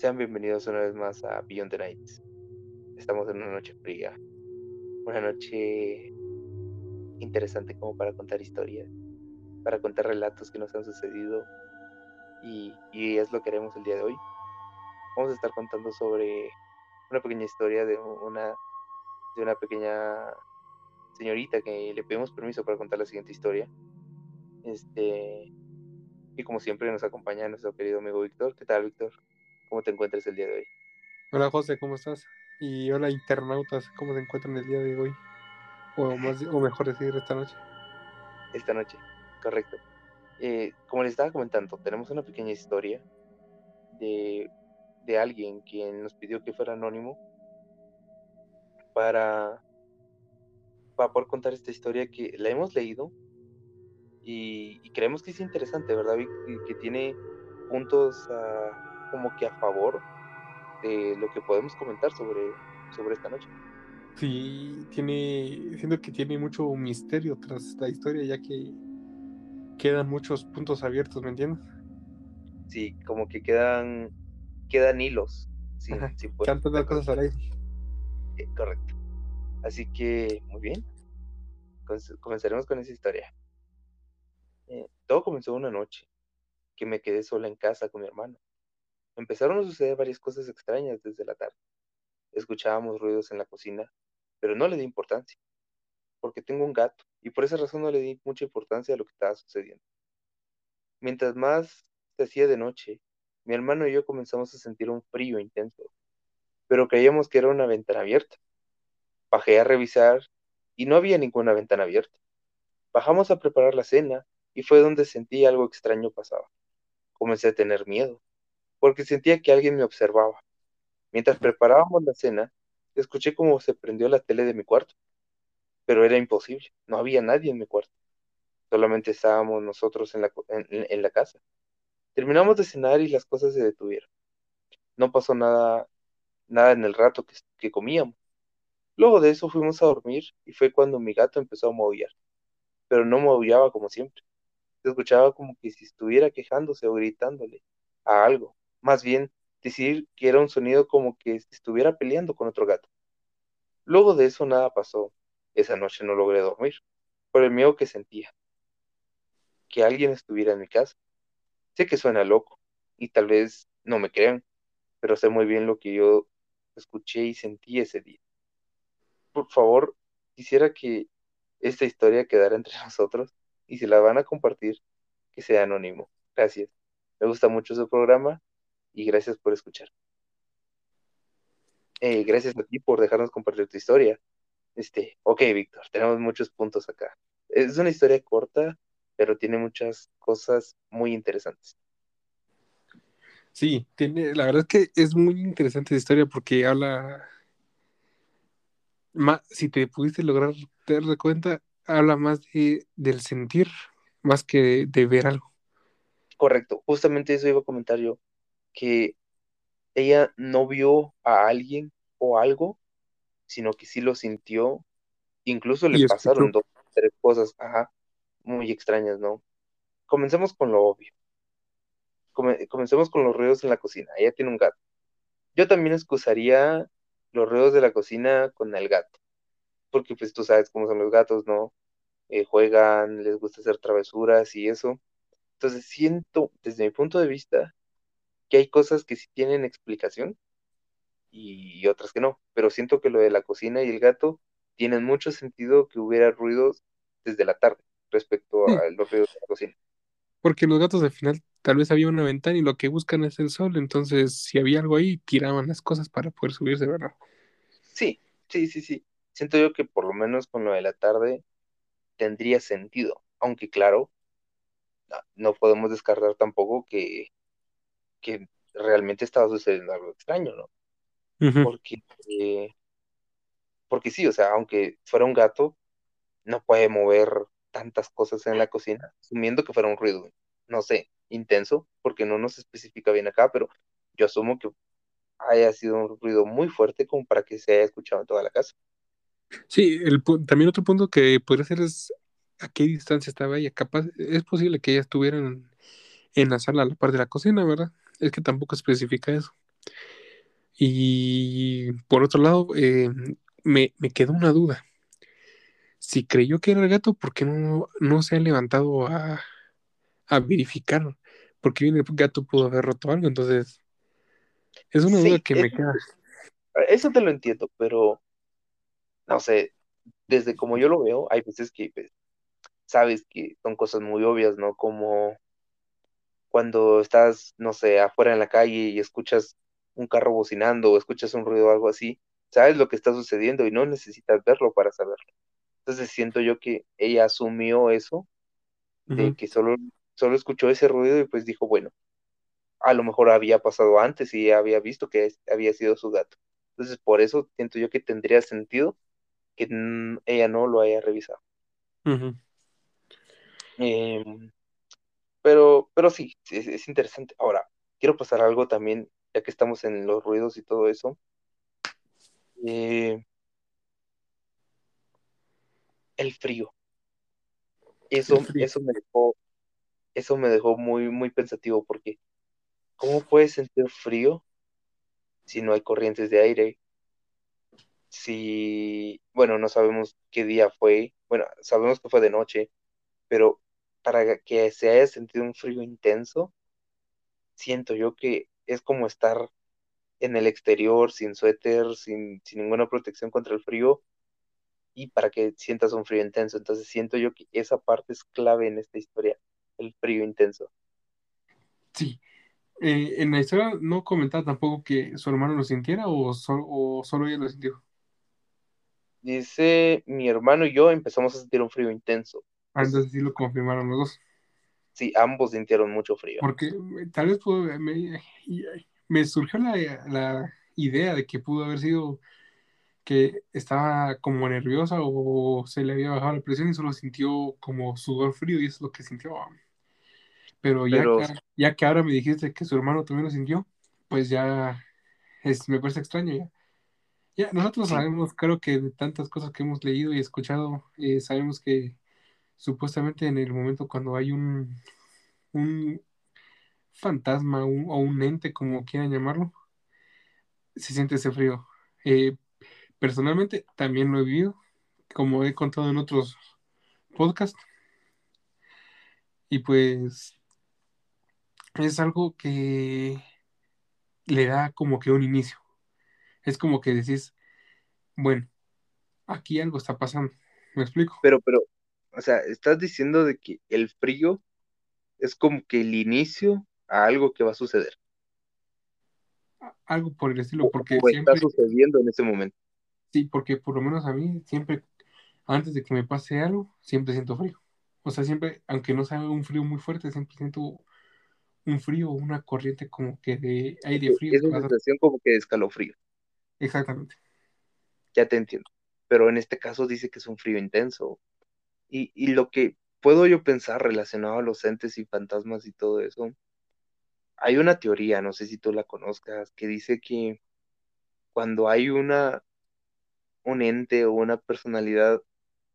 Sean bienvenidos una vez más a Beyond the Nights. Estamos en una noche fría, una noche interesante como para contar historias, para contar relatos que nos han sucedido y, y es lo que haremos el día de hoy. Vamos a estar contando sobre una pequeña historia de una, de una pequeña señorita que le pedimos permiso para contar la siguiente historia. Este, y como siempre nos acompaña nuestro querido amigo Víctor. ¿Qué tal, Víctor? ¿Cómo te encuentras el día de hoy? Hola José, ¿cómo estás? Y hola internautas, ¿cómo se encuentran el día de hoy? O, más, o mejor decir, esta noche. Esta noche, correcto. Eh, como les estaba comentando, tenemos una pequeña historia de, de alguien quien nos pidió que fuera anónimo para, para poder contar esta historia que la hemos leído y, y creemos que es interesante, ¿verdad? Y que tiene puntos a como que a favor de lo que podemos comentar sobre, sobre esta noche. Sí, tiene, siento que tiene mucho misterio tras la historia, ya que quedan muchos puntos abiertos, ¿me entiendes? Sí, como que quedan, quedan hilos. Sin, sin Tantas cosas al aire. Eh, correcto. Así que, muy bien. Comenzaremos con esa historia. Eh, todo comenzó una noche que me quedé sola en casa con mi hermano. Empezaron a suceder varias cosas extrañas desde la tarde. Escuchábamos ruidos en la cocina, pero no le di importancia, porque tengo un gato y por esa razón no le di mucha importancia a lo que estaba sucediendo. Mientras más se hacía de noche, mi hermano y yo comenzamos a sentir un frío intenso, pero creíamos que era una ventana abierta. Bajé a revisar y no había ninguna ventana abierta. Bajamos a preparar la cena y fue donde sentí algo extraño pasaba. Comencé a tener miedo porque sentía que alguien me observaba. Mientras preparábamos la cena, escuché cómo se prendió la tele de mi cuarto, pero era imposible, no había nadie en mi cuarto, solamente estábamos nosotros en la, en, la casa. Terminamos de cenar y las cosas se detuvieron. No pasó nada, nada en el rato que, que comíamos. Luego de eso fuimos a dormir y fue cuando mi gato empezó a maullar, pero no maullaba como siempre. Se escuchaba como que si estuviera quejándose o gritándole a algo más bien decir que era un sonido como que estuviera peleando con otro gato. Luego de eso nada pasó. Esa noche no logré dormir, por el miedo que sentía. Que alguien estuviera en mi casa. Sé que suena loco, y tal vez no me crean, pero sé muy bien lo que yo escuché y sentí ese día. Por favor, quisiera que esta historia quedara entre nosotros, y si la van a compartir, que sea anónimo. Gracias. Me gusta mucho su programa y gracias por escuchar. Eh, gracias a ti por dejarnos compartir tu historia. Este, ok, Víctor, tenemos muchos puntos acá. Es una historia corta, pero tiene muchas cosas muy interesantes. Sí, tiene, la verdad es que es muy interesante la historia porque habla, más, si te pudiste lograr dar cuenta, habla más de, del sentir, más que de ver algo. Correcto, justamente eso iba a comentar yo que ella no vio a alguien o algo, sino que sí lo sintió. Incluso le pasaron dos, tres cosas, ajá, muy extrañas, ¿no? Comencemos con lo obvio. comencemos con los ruidos en la cocina. Ella tiene un gato. Yo también excusaría los ruidos de la cocina con el gato. Porque pues tú sabes cómo son los gatos, ¿no? Eh, juegan, les gusta hacer travesuras y eso. Entonces siento, desde mi punto de vista, que hay cosas que sí tienen explicación y otras que no, pero siento que lo de la cocina y el gato tienen mucho sentido que hubiera ruidos desde la tarde respecto a los ruidos de la cocina. Porque los gatos al final tal vez había una ventana y lo que buscan es el sol, entonces si había algo ahí, tiraban las cosas para poder subirse, ¿verdad? Sí, sí, sí, sí. Siento yo que por lo menos con lo de la tarde tendría sentido, aunque claro, no podemos descartar tampoco que que realmente estaba sucediendo algo extraño, ¿no? Porque, eh, porque sí, o sea, aunque fuera un gato, no puede mover tantas cosas en la cocina, asumiendo que fuera un ruido, no sé, intenso, porque no nos especifica bien acá, pero yo asumo que haya sido un ruido muy fuerte como para que se haya escuchado en toda la casa. Sí, el, también otro punto que podría ser es a qué distancia estaba ella. Capaz, es posible que ella estuviera en, en la sala a la par de la cocina, ¿verdad? Es que tampoco especifica eso. Y por otro lado, eh, me, me quedó una duda. Si creyó que era el gato, ¿por qué no, no se ha levantado a, a verificar? Porque bien el gato pudo haber roto algo, entonces es una duda que me queda. eso te lo entiendo, pero no sé, desde como yo lo veo, hay veces que pues, sabes que son cosas muy obvias, ¿no? Como cuando estás, no sé, afuera en la calle y escuchas un carro bocinando o escuchas un ruido o algo así, sabes lo que está sucediendo y no necesitas verlo para saberlo. Entonces siento yo que ella asumió eso, de que solo, solo escuchó ese ruido y pues dijo, bueno, a lo mejor había pasado antes y había visto que es- había sido su gato. Entonces por eso siento yo que tendría sentido que ella no lo haya revisado. Pero, pero sí, es, es interesante. Ahora, quiero pasar algo también, ya que estamos en los ruidos y todo eso. Eh, el frío. El Eso, frío. eso me dejó, eso me dejó muy, muy pensativo porque ¿cómo puedes sentir frío si no hay corrientes de aire? Si, bueno, no sabemos qué día fue, bueno, sabemos que fue de noche, pero para que se haya sentido un frío intenso, siento yo que es como estar en el exterior, sin suéter, sin, sin ninguna protección contra el frío, y para que sientas un frío intenso. Entonces siento yo que esa parte es clave en esta historia, el frío intenso. Sí. Eh, en la historia no comentaba tampoco que su hermano lo sintiera o, sol- o solo ella lo sintió. Dice, mi hermano y yo empezamos a sentir un frío intenso. Ah, Entonces, sí lo confirmaron los dos. sí, ambos sintieron mucho frío. Porque eh, tal vez pudo- me, y- me surgió la, la idea de que pudo haber sido que estaba como nerviosa o se le había bajado la presión y solo sintió como sudor frío y eso es lo que sintió. Pero ya Pero que, ya que ahora me dijiste que su hermano también lo sintió, pues ya es, me parece extraño ya. Ya, nosotros sabemos, creo que de tantas cosas que hemos leído y escuchado, eh, sabemos que supuestamente en el momento cuando hay un, un fantasma o un ente, como quieran llamarlo, se siente ese frío. Eh, personalmente también lo he vivido, como he contado en otros podcasts, y pues es algo que le da como que un inicio. Es como que decís, bueno, aquí algo está pasando. ¿Me explico? pero, pero, o sea, estás diciendo de que el frío es como que el inicio a algo que va a suceder, Algo por el estilo, porque o está siempre, sucediendo en ese momento. sí, porque por lo menos a mí, siempre, antes de que me pase algo, siempre siento frío. O sea, siempre, aunque no sea un frío muy fuerte, siempre siento un frío una corriente como que de aire frío que pasa. sensación como que de escalofrío, Exactamente. ya te entiendo. Pero en este caso dice que es un frío intenso. Y, y lo que puedo yo pensar relacionado a los entes y fantasmas y todo eso, hay una teoría, no sé si tú la conozcas, que dice que cuando hay una, un ente o una personalidad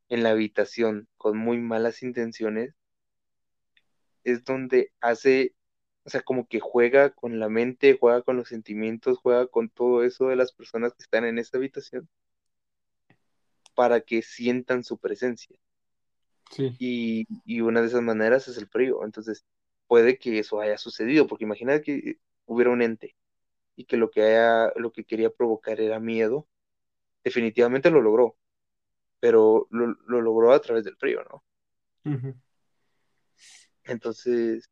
en la habitación con muy malas intenciones, es donde hace, o sea, como que juega con la mente, juega con los sentimientos, juega con todo eso de las personas que están en esa habitación para que sientan su presencia. Sí, Y, y una de esas maneras es el frío. Entonces, puede que eso haya sucedido, porque imagina que hubiera un ente y que lo que haya, lo que quería provocar era miedo, definitivamente lo logró, pero lo, lo logró a través del frío, ¿no? Entonces,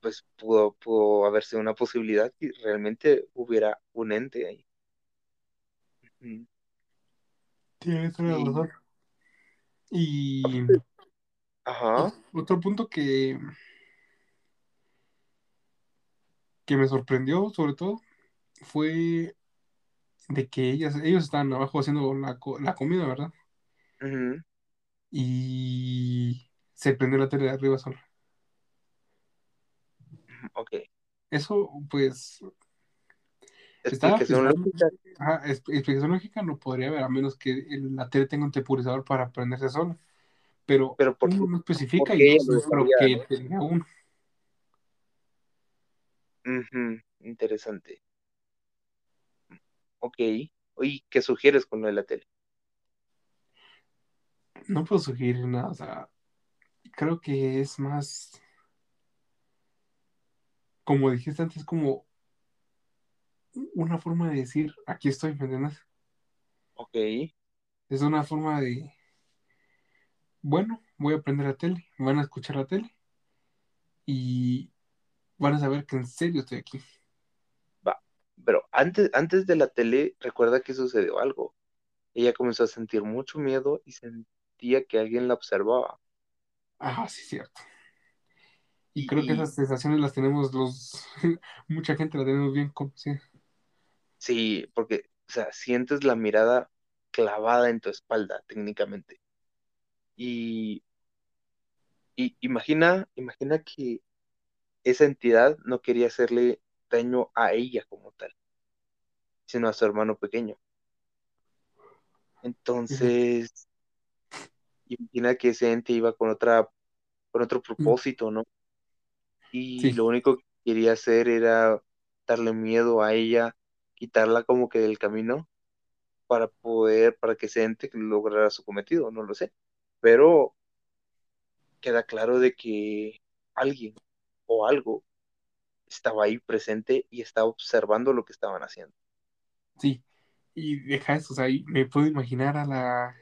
pues pudo, pudo haber sido una posibilidad que realmente hubiera un ente ahí. Tienes razón. Y ajá, otro punto que, que me sorprendió, sobre todo, fue de que ellas, ellos estaban abajo haciendo la, la comida, ¿verdad? ujú, Y se prendió la tele de arriba sola. ok. Eso, pues, Explicación lógica, ajá, explicación lógica no podría haber, a menos que el- la tele tenga un temporizador para prenderse sola. Pero pero ¿por uno no especifica y no creo que no? tenga uno. Ujú, interesante. Ok. ¿Y qué sugieres con lo de la tele? No puedo sugerir nada, o sea, creo que es más, como dijiste antes, como una forma de decir, aquí estoy, ¿me entiendes? Ok. Es una forma de, bueno, voy a aprender la tele, van a escuchar la tele y van a saber que en serio estoy aquí. Va. Pero antes, antes de la tele, recuerda que sucedió algo. Ella comenzó a sentir mucho miedo y sentía que alguien la observaba. Ah, sí, cierto. Y Y, creo que esas sensaciones las tenemos los, mucha gente la tenemos bien conocida. Sí, porque, o sea, sientes la mirada clavada en tu espalda, técnicamente. Y, y imagina, imagina que esa entidad no quería hacerle daño a ella como tal, sino a su hermano pequeño. Entonces, imagina que ese ente iba con otra, con otro propósito, ¿no? Y Sí, lo único que quería hacer era darle miedo a ella, quitarla como que del camino para poder, para que ese ente lograra su cometido, no lo sé. Pero queda claro de que alguien o algo estaba ahí presente y estaba observando lo que estaban haciendo. sí. Y deja eso, o sea, me puedo imaginar a la,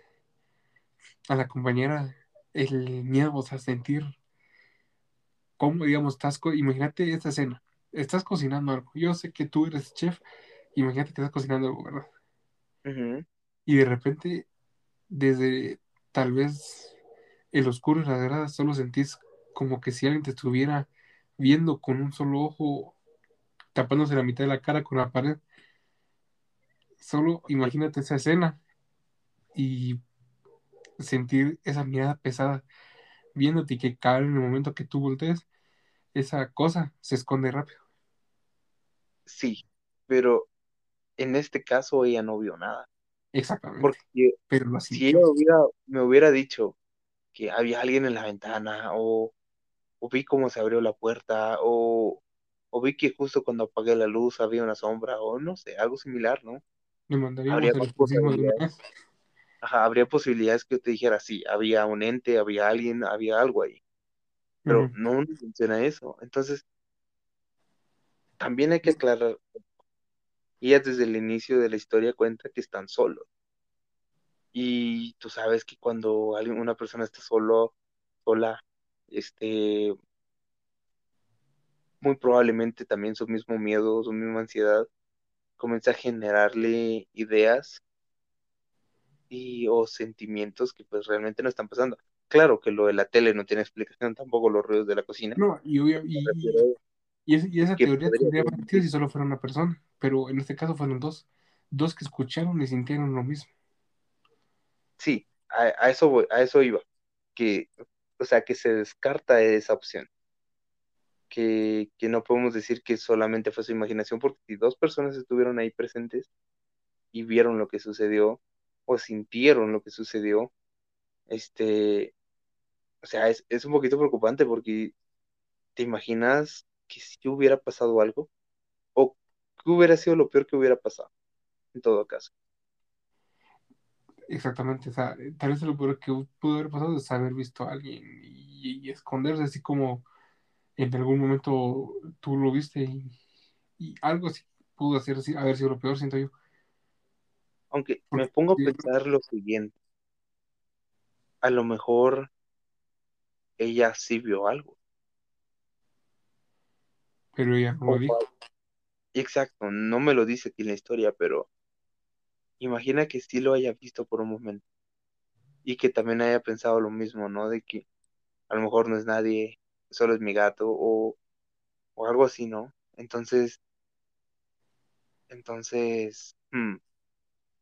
a la compañera el miedo, o sea, sentir cómo, digamos, estás, imagínate esta escena, estás cocinando algo, yo sé que tú eres chef, imagínate que estás cocinando algo, ¿verdad? Y de repente, desde tal vez el oscuro y las gradas, solo sentís como que si alguien te estuviera viendo con un solo ojo, tapándose la mitad de la cara con la pared, solo imagínate esa escena y sentir esa mirada pesada viéndote y que cada en el momento que tú voltees, esa cosa se esconde rápido. Sí, pero en este caso ella no vio nada. Exactamente, Porque pero lo si ella hubiera, me hubiera dicho que había alguien en la ventana o, o vi cómo se abrió la puerta o, o vi que justo cuando apagué la luz había una sombra o no sé, algo similar, ¿no? Le mandaríamos Habría más vez. Ajá, habría posibilidades que yo te dijera, sí, había un ente, había alguien, había algo ahí, pero no funciona eso. Entonces, también hay que aclarar, ella desde el inicio de la historia cuenta que están solos. Y tú sabes que cuando alguien, una persona está solo, sola, este, muy probablemente también su mismo miedo, su misma ansiedad, comienza a generarle ideas y o sentimientos que pues realmente no están pasando. Claro que lo de la tele no tiene explicación, tampoco los ruidos de la cocina. No, y, y, y, es- y esa teoría tendría sentido si solo fuera una persona, pero en este caso fueron dos, dos que escucharon y sintieron lo mismo. Sí, a, a eso voy, a eso iba, que, o sea, que se descarta esa opción, que, que no podemos decir que solamente fue su imaginación, porque si dos personas estuvieron ahí presentes y vieron lo que sucedió o sintieron lo que sucedió, este, o sea, es, es un poquito preocupante porque te imaginas que si hubiera pasado algo o qué hubiera sido lo peor que hubiera pasado, en todo caso. Exactamente, o sea, tal vez lo peor que pudo haber pasado es haber visto a alguien y, y esconderse, así como en algún momento tú lo viste y, y algo así pudo hacer, así- haber sido lo peor, siento yo. Aunque me pongo a pensar lo siguiente, a lo mejor ella sí vio algo. Pero ella no lo dijo. exacto, no me lo dice aquí en la historia, pero imagina que sí lo haya visto por un momento y que también haya pensado lo mismo, ¿no? De que a lo mejor no es nadie, solo es mi gato o, o algo así, ¿no? Entonces, entonces, hmm,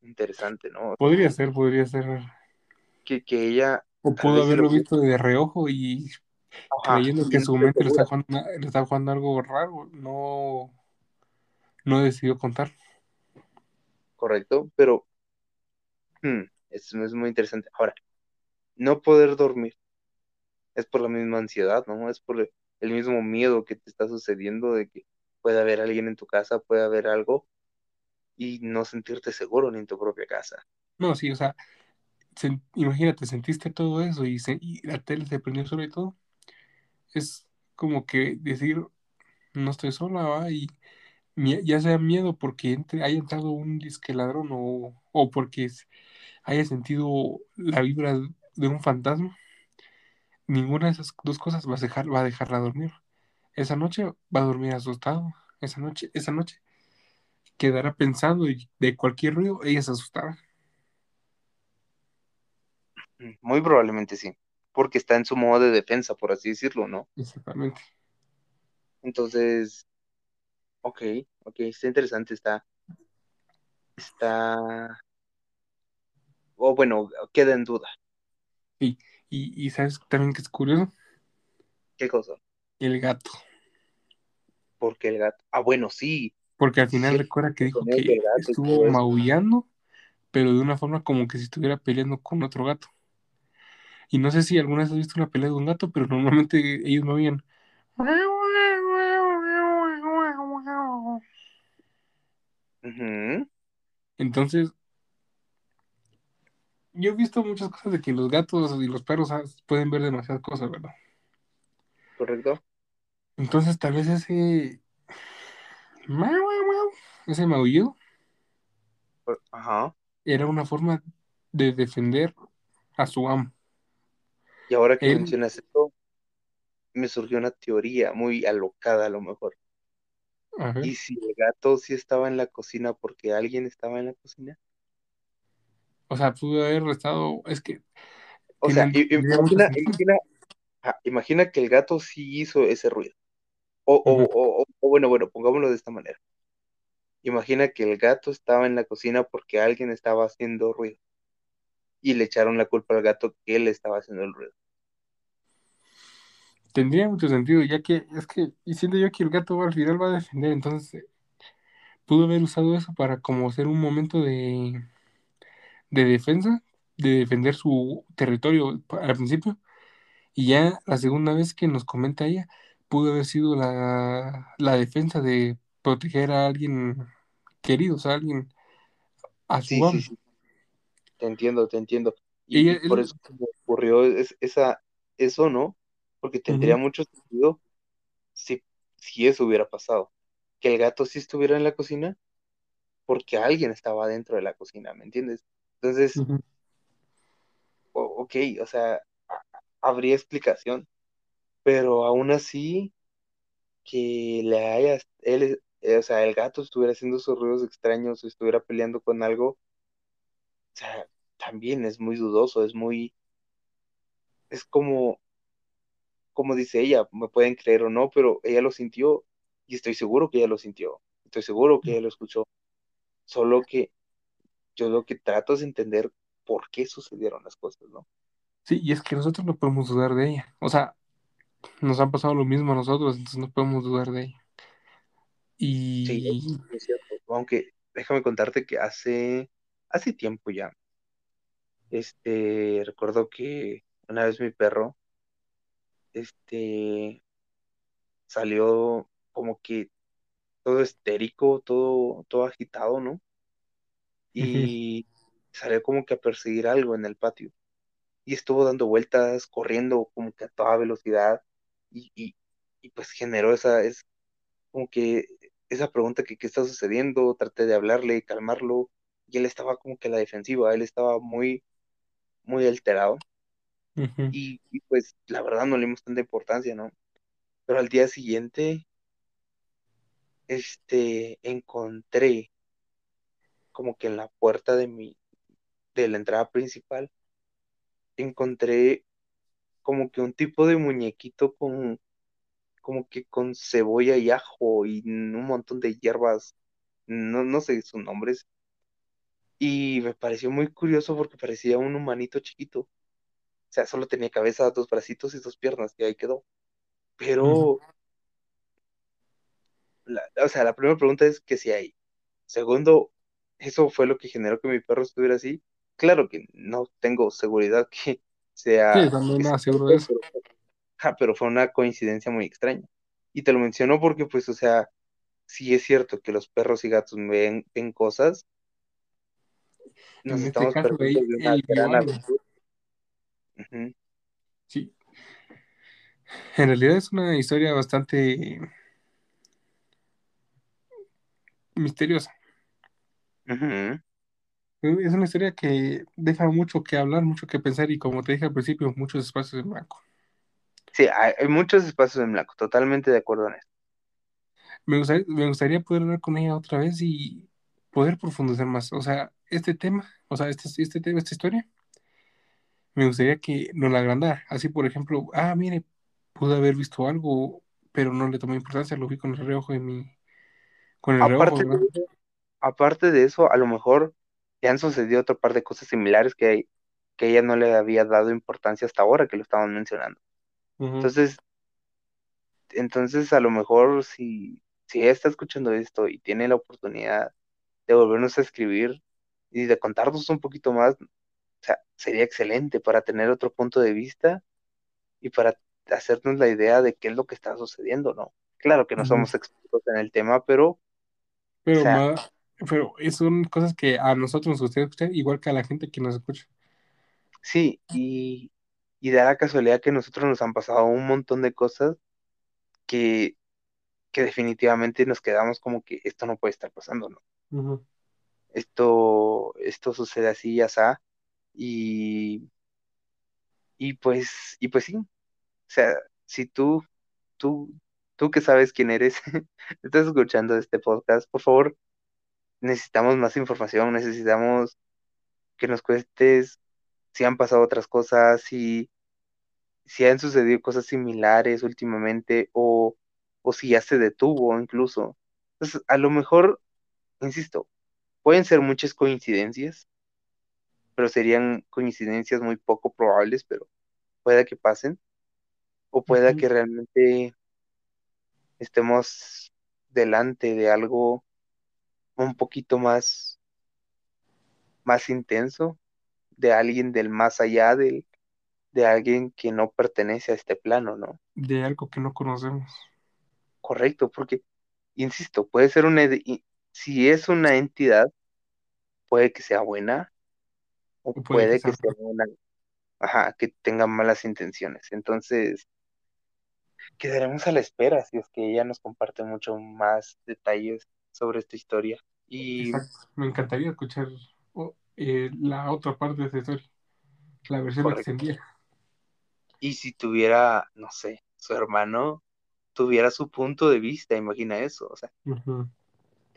interesante, ¿no? Podría ser, podría ser. Que, que ella O pudo haberlo visto de reojo y ajá, creyendo que su mente le está jugando, le está jugando algo raro, no, no decidió contar. correcto, pero hmm, es, es muy interesante. Ahora, no poder dormir es por la misma ansiedad, ¿no? Es por el, mismo miedo que te está sucediendo de que puede haber alguien en tu casa, puede haber algo y no sentirte seguro ni en tu propia casa. No, sí, o sea, sen- imagínate, sentiste todo eso y, se- y la tele se prendió y todo. Es como que decir, no estoy sola, ¿va? Y ya sea miedo porque entre, haya entrado un disque ladrón o, o porque haya sentido la vibra de un fantasma, ninguna de esas dos cosas va a dejar, va a dejarla dormir. Esa noche va a dormir asustado. Esa noche, esa noche quedará pensando y de cualquier ruido ella se asustará. Muy probablemente sí, porque está en su modo de defensa, por así decirlo, ¿no? Exactamente. Entonces, ok, ok, está interesante, está, está, o bueno, queda en duda. Y, y, y sabes también que es curioso, ¿Qué cosa? el gato. Porque el gato, ah, bueno, sí, Porque al sí, final sí, recuerda que dijo que estuvo maullando, pero de una forma como que si estuviera peleando con otro gato. Y no sé si alguna vez has visto una pelea de un gato, pero normalmente ellos maullan. Ujú, Entonces, yo he visto muchas cosas de que los gatos y los perros ah, pueden ver demasiadas cosas, ¿verdad? ¿correcto? Entonces, tal vez ese ese maullido Por- Ajá. era una forma de defender a su amo. Y ahora que Él, mencionas esto, me surgió una teoría muy alocada a lo mejor. ¿Y si el gato sí estaba en la cocina porque alguien estaba en la cocina? o sea, pudo haber estado, es que O sea, imagina, imagina, que el gato sí hizo ese ruido. O, o, o- o bueno, bueno, pongámoslo de esta manera. Imagina que el gato estaba en la cocina porque alguien estaba haciendo ruido y le echaron la culpa al gato que él estaba haciendo el ruido. Tendría mucho sentido, ya que es que, y siento yo que el gato al final va a defender, entonces eh, pudo haber usado eso para como ser un momento de, de defensa, de defender su territorio al principio, y ya la segunda vez que nos comenta ella, pudo haber sido la, la defensa de proteger a alguien querido, o sea, a alguien, a su Sí, sí, amo. sí, te entiendo, te entiendo. Y, por eso me ocurrió es- esa, eso, ¿no? Porque tendría mucho sentido si, si eso hubiera pasado. Que el gato sí estuviera en la cocina porque alguien estaba dentro de la cocina, ¿me entiendes? Entonces, ujú. o- ok, o sea, habría explicación, pero aún así que le haya, él, eh, o sea, el gato estuviera haciendo sus ruidos extraños o estuviera peleando con algo, sea, también es muy dudoso, es muy, es como, como dice ella, me pueden creer o no, pero ella lo sintió y estoy seguro que ella lo sintió, estoy seguro que ella lo escuchó, solo que yo lo que trato es entender por qué sucedieron las cosas, ¿no? Sí, y es que nosotros no podemos dudar de ella. O sea, nos han pasado lo mismo a nosotros, entonces no podemos dudar de ella. Sí, Y es cierto. Aunque déjame contarte que hace, hace tiempo ya, este, recuerdo que una vez mi perro, este, salió como que todo histérico, todo, todo agitado, ¿no? Y salió como que a perseguir algo en el patio. Y estuvo dando vueltas, corriendo como que a toda velocidad. Y, y, y pues generó esa, es como que esa pregunta que qué está sucediendo, traté de hablarle, calmarlo, y él estaba como que a la defensiva, él estaba muy, muy alterado. Y, y pues la verdad no le dimos tanta importancia, ¿no? Pero al día siguiente, este, encontré como que en la puerta de mi, de la entrada principal, encontré como que un tipo de muñequito con, como que con cebolla y ajo y un montón de hierbas, no, no sé sus nombres, y me pareció muy curioso porque parecía un humanito chiquito, o sea, solo tenía cabeza, dos bracitos y dos piernas, y ahí quedó. Pero, la- o sea, la primera pregunta es que si hay. Segundo, ¿eso fue lo que generó que mi perro estuviera así? Claro que no tengo seguridad que Sí, sea, nada seguro de cierto, eso. pero, ja, pero fue una coincidencia muy extraña. Y te lo menciono porque, pues, o sea, si es cierto que los perros y gatos ven, ven cosas, nos En este caso, él, de una gran. Ujú. Sí. En realidad es una historia bastante misteriosa. Ujú. Es una historia que deja mucho que hablar, mucho que pensar y como te dije al principio, muchos espacios en blanco. Sí, hay, muchos espacios en blanco, totalmente de acuerdo en eso. Me gustaría, me gustaría poder hablar con ella otra vez y poder profundizar más. O sea, este tema, o sea, este, este tema, esta historia, me gustaría que nos la agrandara. Así, por ejemplo, ah, mire, pude haber visto algo, pero no le tomé importancia, lo vi con el reojo de mi, con el reojo, Aparte de ¿verdad? eso, aparte de eso, a lo mejor ya han sucedido otra par de cosas similares que, que ella no le había dado importancia hasta ahora que lo estaban mencionando. Ujú, Entonces, entonces a lo mejor si, si ella está escuchando esto y tiene la oportunidad de volvernos a escribir y de contarnos un poquito más, o sea, sería excelente para tener otro punto de vista y para hacernos la idea de qué es lo que está sucediendo, ¿no? Claro que no somos expertos en el tema, pero, o Pero sea, más, pero son cosas que a nosotros nos gustaría escuchar, igual que a la gente que nos escucha. sí, y, y da la casualidad que a nosotros nos han pasado un montón de cosas que, que definitivamente nos quedamos como que esto no puede estar pasando, ¿no? Esto, esto sucede así, ya está, y, y pues, y pues sí, o sea, si tú, tú, tú que sabes quién eres, estás escuchando este podcast, por favor, necesitamos más información, necesitamos que nos cuentes si han pasado otras cosas, si, si han sucedido cosas similares últimamente o, o si ya se detuvo incluso. Entonces, a lo mejor, insisto, pueden ser muchas coincidencias, pero serían coincidencias muy poco probables, pero pueda que pasen, o pueda que realmente estemos delante de algo un poquito más, más intenso, de alguien del más allá, del, de alguien que no pertenece a este plano, ¿no? De algo que no conocemos. Correcto, porque, insisto, puede ser una, si es una entidad, puede que sea buena o O puede que puede sea que sea malo. una, ajá, que tenga malas intenciones. Entonces, quedaremos a la espera si es que ella nos comparte mucho más detalles sobre esta historia. Y, Exacto. Me encantaría escuchar o- eh, la otra parte de esta historia, la versión correcto, extendida. y si tuviera, no sé, su hermano tuviera su punto de vista, imagina eso, o sea,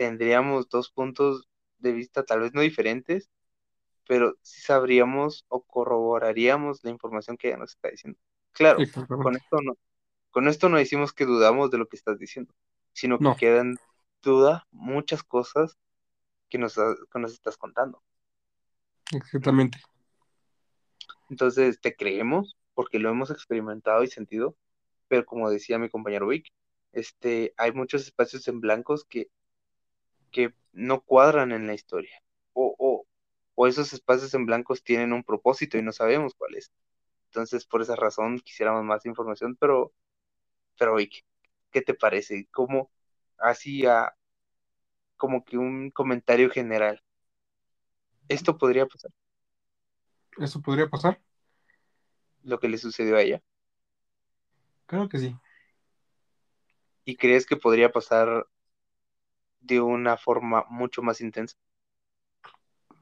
tendríamos dos puntos de vista tal vez no diferentes, pero sí sabríamos o corroboraríamos la información que ella nos está diciendo. Claro, con esto no, con esto no decimos que dudamos de lo que estás diciendo, sino que No, quedan duda muchas cosas que nos, que nos estás contando. exactamente. Entonces, te creemos porque lo hemos experimentado y sentido, pero como decía mi compañero Vic, este, hay muchos espacios en blancos que, que no cuadran en la historia. O, o, o esos espacios en blancos tienen un propósito y no sabemos cuál es. Entonces, por esa razón quisiéramos más información, pero, pero Vic, ¿qué te parece? Como así a, como que un comentario general. Esto podría pasar, ¿Eso podría pasar? lo que le sucedió a ella. Claro que sí. ¿Y crees que podría pasar de una forma mucho más intensa?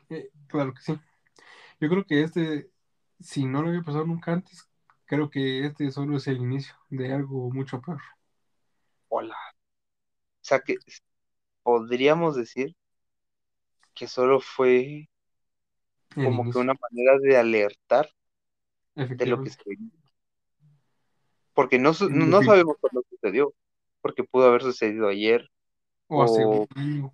Eh, claro que sí. Yo creo que este, si no lo había pasado nunca antes, creo que este solo es el inicio de algo mucho peor. Hola. O sea que podríamos decir que solo fue como que una manera de alertar de lo que se venía. Porque no, no, no defin- sabemos cuándo sucedió, porque pudo haber sucedido ayer o hace un año,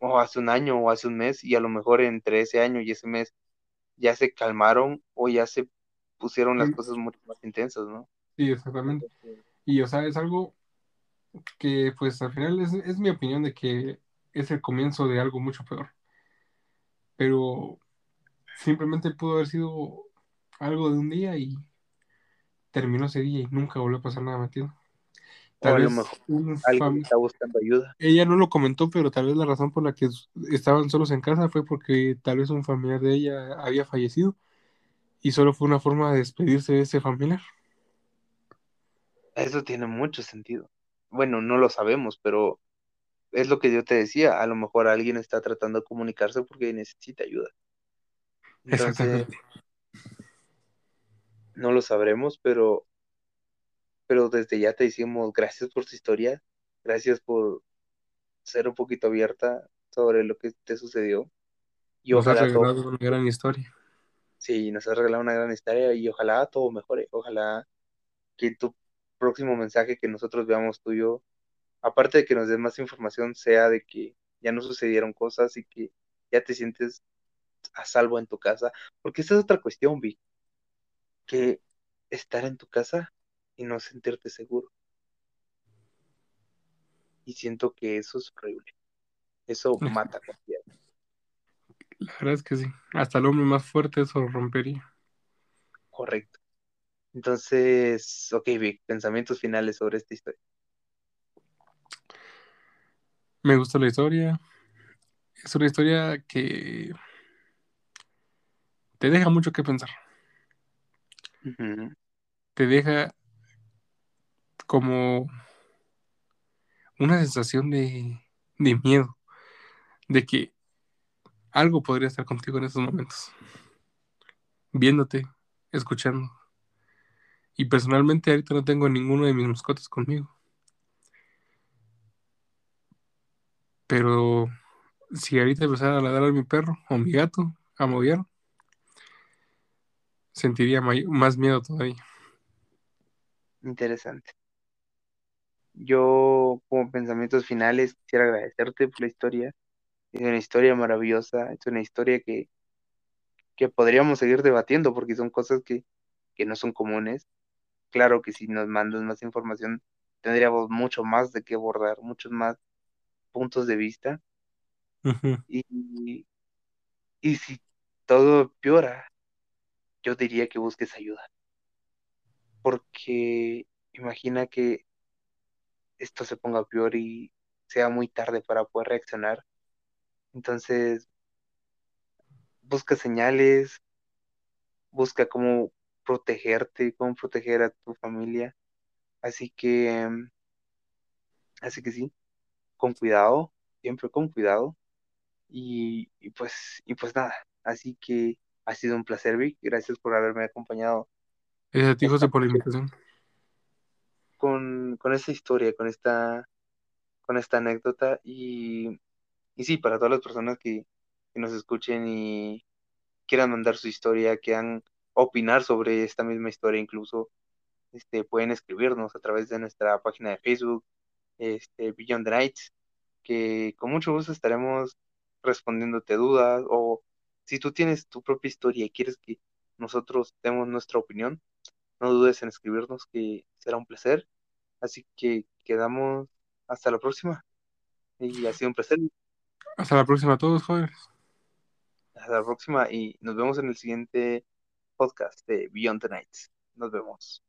o hace un año o hace un mes y a lo mejor entre ese año y ese mes ya se calmaron o ya se pusieron las cosas mucho más intensas, ¿no? sí, exactamente. Y, o sea, es algo que, pues, al final es, es mi opinión de que es el comienzo de algo mucho peor. Pero simplemente pudo haber sido algo de un día y terminó ese día y nunca volvió a pasar nada, ¿me entiendes? O a lo mejor alguien está buscando ayuda. Ella no lo comentó, pero tal vez la razón por la que estaban solos en casa fue porque tal vez un familiar de ella había fallecido y solo fue una forma de despedirse de ese familiar. Eso tiene mucho sentido. Bueno, no lo sabemos, pero es lo que yo te decía. A lo mejor alguien está tratando de comunicarse porque necesita ayuda. Exactamente. No lo sabremos, pero pero desde ya te decimos gracias por tu historia, gracias por ser un poquito abierta sobre lo que te sucedió. Y nos ojalá has regalado una gran historia. Sí, nos has regalado una gran historia y ojalá todo mejore, ojalá que tu próximo mensaje que nosotros veamos tuyo, aparte de que nos des más información, sea de que ya no sucedieron cosas y que ya te sientes a salvo en tu casa, porque esa es otra cuestión, Vic, que estar en tu casa y no sentirte seguro. Y siento que eso es horrible. Eso mata cualquiera. La verdad es que sí. Hasta el hombre más fuerte eso rompería. Correcto. Entonces, ok, Vic, pensamientos finales sobre esta historia. Me gusta la historia. Es una historia que te deja mucho que pensar. Te deja como una sensación de, miedo, de que algo podría estar contigo en esos momentos, viéndote, escuchando. Y personalmente ahorita no tengo ninguno de mis mascotas conmigo. Pero si ahorita empezara a ladrar a mi perro o mi gato, a mover, sentiría más miedo todavía. Interesante. Yo, como pensamientos finales, quisiera agradecerte por la historia. Es una historia maravillosa, es una historia que, que podríamos seguir debatiendo porque son cosas que, que no son comunes. Claro que si nos mandas más información, tendríamos mucho más de qué abordar, muchos más puntos de vista. y, y si todo empeora, yo diría que busques ayuda. Porque imagina que esto se ponga peor y sea muy tarde para poder reaccionar. Entonces, busca señales, busca cómo protegerte, cómo proteger a tu familia. Así que, así que sí, con cuidado, siempre con cuidado. Y, pues, y pues nada, así que ha sido un placer, Vic. Gracias por haberme acompañado. Gracias a ti, José, por la invitación con, con esta historia, con esta, con esta anécdota y, y sí, para todas las personas que, nos escuchen y quieran mandar su historia, quieran opinar sobre esta misma historia incluso, este, pueden escribirnos a través de nuestra página de Facebook, este, Beyond the Nights, que con mucho gusto estaremos respondiéndote dudas o si tú tienes tu propia historia y quieres que nosotros demos nuestra opinión, no dudes en escribirnos que será un placer. Así que quedamos hasta la próxima. Y ha sido un placer. Hasta la próxima a todos, jóvenes. Hasta la próxima y nos vemos en el siguiente podcast de Beyond the Nights. Nos vemos.